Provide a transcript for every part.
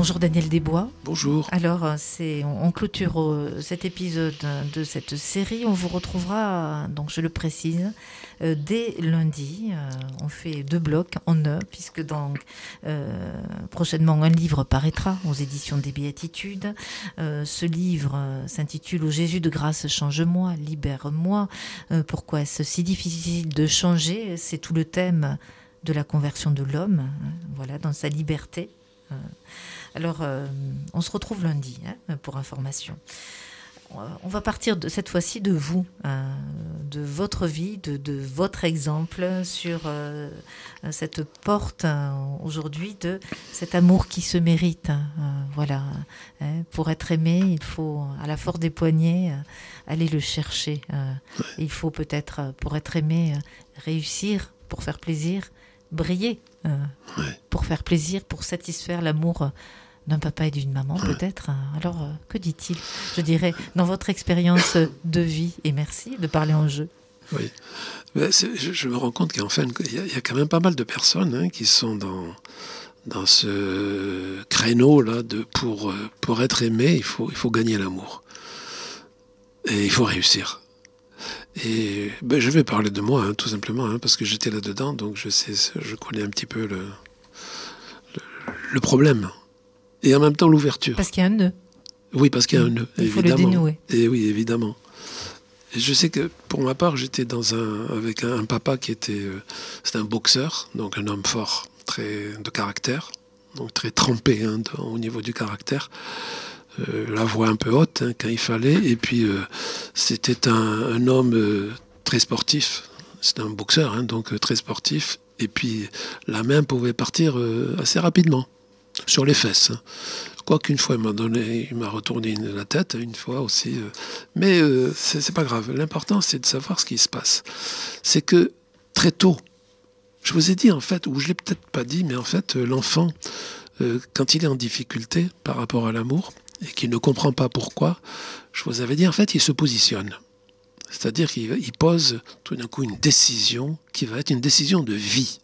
Bonjour Daniel Desbois. Bonjour. Alors, euh, c'est, on clôture euh, cet épisode de cette série. On vous retrouvera, donc je le précise, euh, dès lundi. on fait deux blocs en un, puisque donc, prochainement un livre paraîtra aux éditions des Béatitudes. ce livre s'intitule Au Jésus de grâce, change-moi, libère-moi. pourquoi est-ce si difficile de changer? C'est tout le thème de la conversion de l'homme, hein, voilà, dans sa liberté. Alors, euh, on se retrouve lundi hein, pour information. Euh, on va partir de, cette fois-ci de vous, hein, de votre vie, de, votre exemple sur euh, cette porte aujourd'hui de cet amour qui se mérite. Hein, voilà, pour être aimé, il faut à la force des poignets aller le chercher. Il faut peut-être, pour être aimé, réussir, pour faire plaisir, briller, pour faire plaisir, pour satisfaire l'amour d'un papa et d'une maman peut-être. Alors, euh, que dit-il? Je dirais, dans votre expérience de vie, et merci de parler en jeu. Oui, je, me rends compte qu'en fait, il y, a quand même pas mal de personnes hein, qui sont dans, dans ce créneau-là de pour, euh, pour être aimé, il faut, il faut gagner l'amour. Et il faut réussir. Et ben, je vais parler de moi, hein, tout simplement, hein, parce que j'étais là-dedans, donc je sais, je connais un petit peu le, le problème et en même temps l'ouverture. Parce qu'il y a un nœud. Oui, parce qu'il y a un nœud. Il faut le dénouer. Et oui, évidemment. Et je sais que pour ma part, j'étais dans un avec un, papa qui était euh, c'était un boxeur, donc un homme fort, très de caractère, donc très trempé hein, au niveau du caractère. Euh, la voix un peu haute hein, quand il fallait, et puis euh, c'était un, homme très sportif. C'était un boxeur, hein, donc très sportif. Et puis la main pouvait partir assez rapidement sur les fesses. Hein. Quoiqu'une fois, il m'a donné, il m'a retourné la tête, une fois aussi. Euh. mais euh, c'est pas grave. L'important, c'est de savoir ce qui se passe. C'est que très tôt, je vous ai dit en fait, ou je l'ai peut-être pas dit, mais en fait, euh, l'enfant, quand il est en difficulté par rapport à l'amour et qu'il ne comprend pas pourquoi, je vous avais dit en fait, il se positionne. C'est-à-dire qu'il pose tout d'un coup une décision qui va être une décision de vie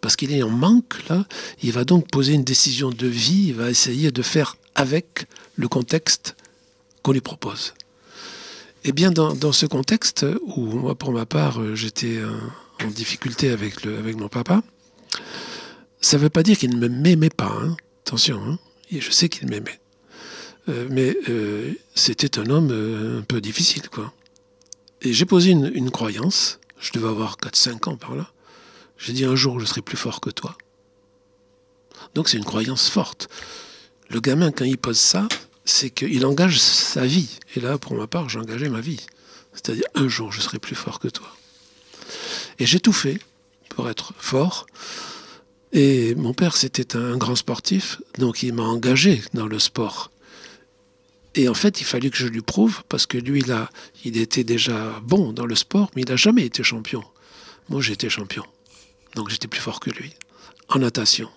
parce qu'il est en manque, là, il va donc poser une décision de vie, il va essayer de faire avec le contexte qu'on lui propose. Eh bien, dans, ce contexte, où moi, pour ma part, euh, j'étais en difficulté avec mon papa, ça ne veut pas dire qu'il ne m'aimait pas, hein. attention, hein. je sais qu'il m'aimait. Euh, mais euh, c'était un homme un peu difficile, quoi. Et j'ai posé une, une croyance, je devais avoir 4-5 ans par là, j'ai dit un jour je serai plus fort que toi. Donc c'est une croyance forte. Le gamin, quand il pose ça, c'est qu'il engage sa vie. Et là, pour ma part, j'ai engagé ma vie. C'est-à-dire, un jour, je serai plus fort que toi. Et j'ai tout fait pour être fort. Et mon père, c'était un grand sportif, donc il m'a engagé dans le sport. Et en fait, il fallait que je lui prouve, parce que lui, là, il était déjà bon dans le sport, mais il n'a jamais été champion. Moi, j'étais champion. Donc j'étais plus fort que lui. En natation,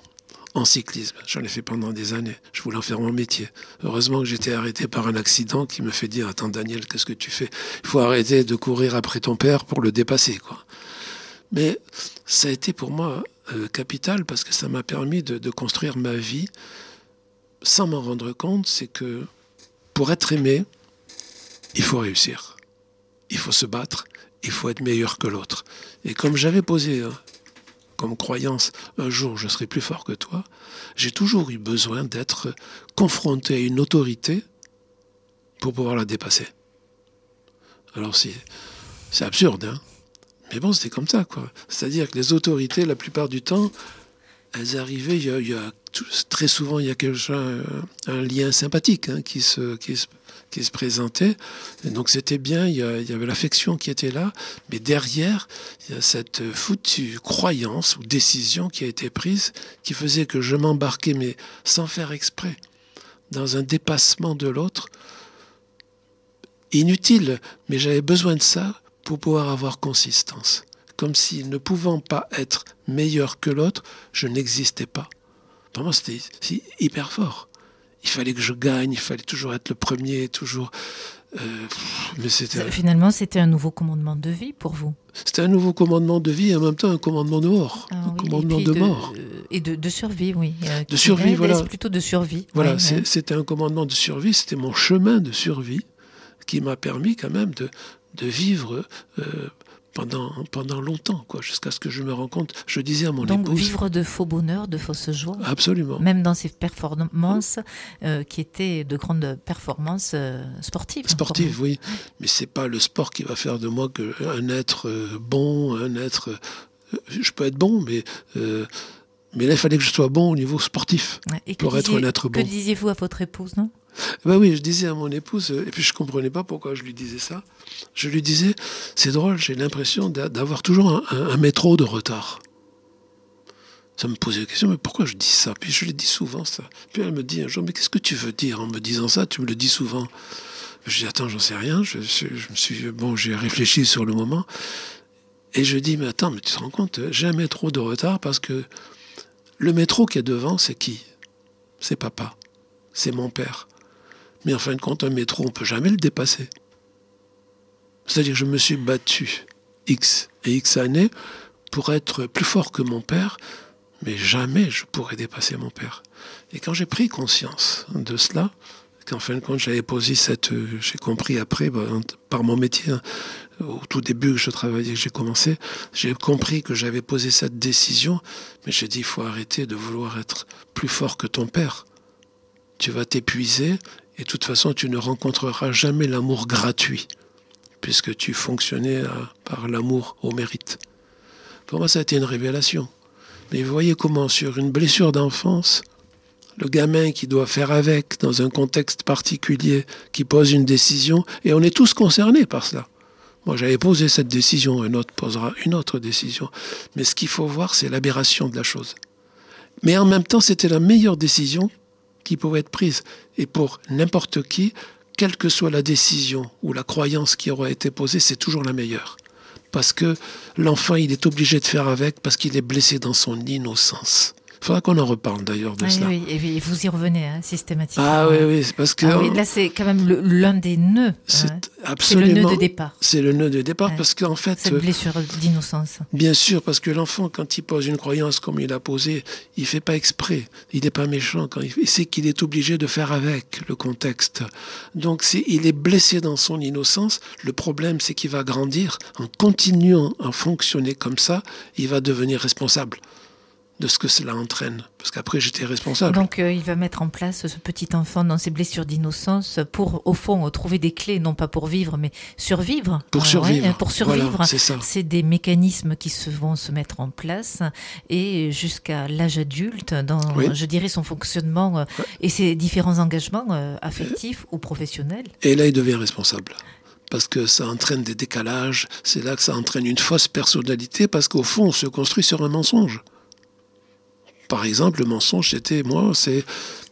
en cyclisme, j'en ai fait pendant des années. Je voulais en faire mon métier. Heureusement que j'étais arrêté par un accident qui me fait dire Attends, Daniel, qu'est-ce que tu fais? Il faut arrêter de courir après ton père pour le dépasser. Quoi. Mais ça a été pour moi euh, capital parce que ça m'a permis de, de construire ma vie sans m'en rendre compte. C'est que pour être aimé, il faut réussir. Il faut se battre. Il faut être meilleur que l'autre. Et comme j'avais posé hein, comme croyance, un jour je serai plus fort que toi, j'ai toujours eu besoin d'être confronté à une autorité pour pouvoir la dépasser. Alors c'est, absurde, hein mais bon, c'est comme ça, quoi. C'est-à-dire que les autorités, la plupart du temps, elles arrivaient, il y a, très souvent, il y a quelque un, un lien sympathique hein, qui, se, qui, se, qui se présentait. donc c'était bien, il y, avait l'affection qui était là, mais derrière, il y a cette foutue croyance ou décision qui a été prise qui faisait que je m'embarquais, mais sans faire exprès, dans un dépassement de l'autre. Inutile, mais j'avais besoin de ça pour pouvoir avoir consistance. Comme si, ne pouvant pas être meilleur que l'autre, je n'existais pas. Pour moi, c'était hyper fort il fallait que je gagne, il fallait toujours être le premier, toujours. euh, mais c'était, Finalement, c'était un nouveau commandement de vie pour vous. c'était un nouveau commandement de vie et en même temps un commandement de mort, Ah un oui, commandement de, mort. Et de, de survie, oui. euh, qui survie, voilà. plutôt de survie. Voilà, ouais, c'est- ouais. c'était un commandement de survie, c'était mon chemin de survie qui m'a permis quand même de, de vivre euh, pendant, pendant longtemps, quoi, jusqu'à ce que je me rende compte. Je disais à mon Donc épouse. vivre de faux bonheur, de fausses joies, Absolument. même dans ces performances euh, qui étaient de grandes performances euh, sportives. Sportive, pour vous. oui. Mais c'est pas le sport qui va faire de moi que un être euh, bon, un être. euh, je peux être bon, mais. euh, mais là, il fallait que je sois bon au niveau sportif. Et que Pour être un être Que bon. disiez-vous à votre épouse, non? Ben oui, je disais à mon épouse, euh, et puis je comprenais pas pourquoi je lui disais ça. Je lui disais, c'est drôle, j'ai l'impression d'a- d'avoir toujours un, métro de retard. Ça me posait la question, mais pourquoi je dis ça? Puis je le dis souvent, ça. Puis elle me dit un jour, mais qu'est-ce que tu veux dire en me disant ça? Tu me le dis souvent. Je dis, attends, j'en sais rien. Je me suis, bon, j'ai réfléchi sur le moment. Et je dis, mais attends, mais tu te rends compte, j'ai un métro de retard parce que le métro qui est devant, c'est qui? C'est papa. C'est mon père. Mais en fin de compte, un métro, on ne peut jamais le dépasser. C'est-à-dire je me suis battu X et X années pour être plus fort que mon père, mais jamais je pourrais dépasser mon père. Et quand j'ai pris conscience de cela, qu'en fin de compte, j'avais posé cette. J'ai compris après, ben, par mon métier, hein, au tout début que je travaillais, que j'ai commencé, j'ai compris que j'avais posé cette décision, mais j'ai dit il faut arrêter de vouloir être plus fort que ton père. Tu vas t'épuiser et de toute façon, tu ne rencontreras jamais l'amour gratuit, puisque tu fonctionnais à- par l'amour au mérite. Pour moi, ça a été une révélation. Mais vous voyez comment, sur une blessure d'enfance, le gamin qui doit faire avec dans un contexte particulier, qui pose une décision, et on est tous concernés par cela. Moi, j'avais posé cette décision, un autre posera une autre décision. Mais ce qu'il faut voir, c'est l'aberration de la chose. Mais en même temps, c'était la meilleure décision qui pouvait être prise. Et pour n'importe qui, quelle que soit la décision ou la croyance qui aura été posée, c'est toujours la meilleure. Parce que l'enfant, il est obligé de faire avec parce qu'il est blessé dans son innocence. Il faudra qu'on en reparle d'ailleurs de Ah, cela. oui, et vous y revenez hein, systématiquement. Ah oui, oui, c'est parce que Ah oui, là, c'est quand même l'un des nœuds. hein. c'est C'est le nœud de départ, C'est le nœud de départ Ouais. parce qu'en fait, cette euh, blessure d'innocence. Bien sûr, parce que l'enfant, quand il pose une croyance comme il a posé, il fait pas exprès. Il n'est pas méchant quand il, il sait qu'il est obligé de faire avec le contexte. Donc, si il est blessé dans son innocence, le problème, c'est qu'il va grandir en continuant à fonctionner comme ça, il va devenir responsable de ce que cela entraîne. Parce qu'après, j'étais responsable. Donc, euh, il va mettre en place ce petit enfant dans ses blessures d'innocence pour, au fond, trouver des clés, non pas pour vivre, mais survivre. pour survivre. ouais, pour survivre. Voilà, c'est ça. C'est des mécanismes qui se vont se mettre en place et jusqu'à l'âge adulte, dans, Oui. je dirais, son fonctionnement euh, et ses différents engagements euh, affectifs ou professionnels. Et là, il devient responsable. Parce que ça entraîne des décalages, c'est là que ça entraîne une fausse personnalité, parce qu'au fond, on se construit sur un mensonge. Par exemple, le mensonge, c'était moi, c'est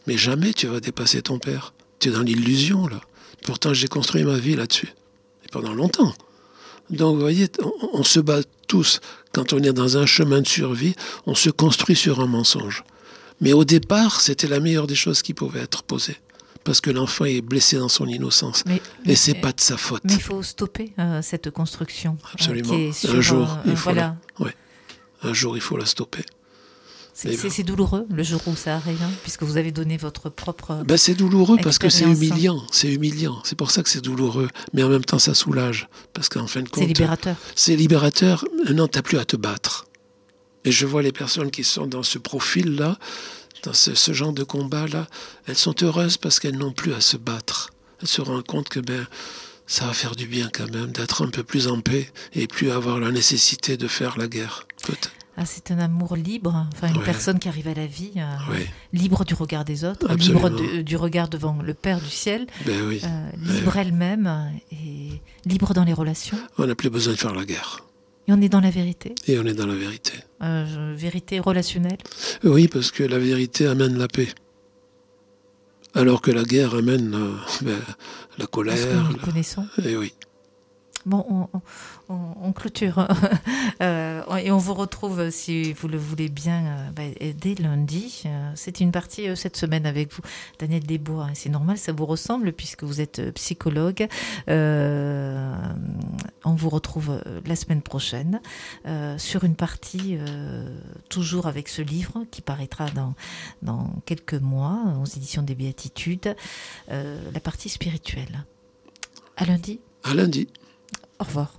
mais jamais tu vas dépasser ton père. Tu es dans l'illusion, là. Pourtant, j'ai construit ma vie là-dessus. Et pendant longtemps. Donc, vous voyez, on, on se bat tous. Quand on est dans un chemin de survie, on se construit sur un mensonge. Mais au départ, c'était la meilleure des choses qui pouvaient être posées. Parce que l'enfant est blessé dans son innocence. Mais, Et c'est mais- pas de sa faute. Mais il faut stopper euh, cette construction. euh, Absolument. qui est sur, Un jour, euh, il faut voilà. Un jour, il faut la stopper. C'est- douloureux le jour où ça arrive, hein, puisque vous avez donné votre propre. Ben, c'est douloureux parce que c'est Expérience. humiliant. C'est humiliant. C'est pour ça que c'est douloureux. Mais en même temps, ça soulage. Parce qu'en fin de compte, C'est libérateur. c'est libérateur. Non, t'as plus à te battre. Et je vois les personnes qui sont dans ce profil-là, dans ce, ce genre de combat-là, elles sont heureuses parce qu'elles n'ont plus à se battre. Elles se rendent compte que ben, ça va faire du bien quand même d'être un peu plus en paix et plus avoir la nécessité de faire la guerre. Peut-être. Ah, c'est un amour libre, enfin une Ouais. personne qui arrive à la vie euh, libre du regard des autres, Absolument. libre de- du regard devant le Père du ciel, Ben oui. euh, libre elle-même et libre dans les relations. On n'a plus besoin de faire la guerre. Et on est dans la vérité, Et on est dans la vérité. euh, vérité relationnelle. Oui, parce que la vérité amène la paix. Alors que la guerre amène ben, la Parce que colère. nous le connaissons. Et oui. Bon, on, clôture euh, et on vous retrouve, si vous le voulez bien, euh, bah, dès lundi. Euh, c'est une partie cette semaine avec vous, Daniel Desbois. C'est normal, ça vous ressemble puisque vous êtes psychologue. on vous retrouve la semaine prochaine sur une partie, toujours avec ce livre qui paraîtra dans, dans quelques mois aux éditions des Béatitudes, la partie spirituelle. À lundi. À lundi. Au revoir.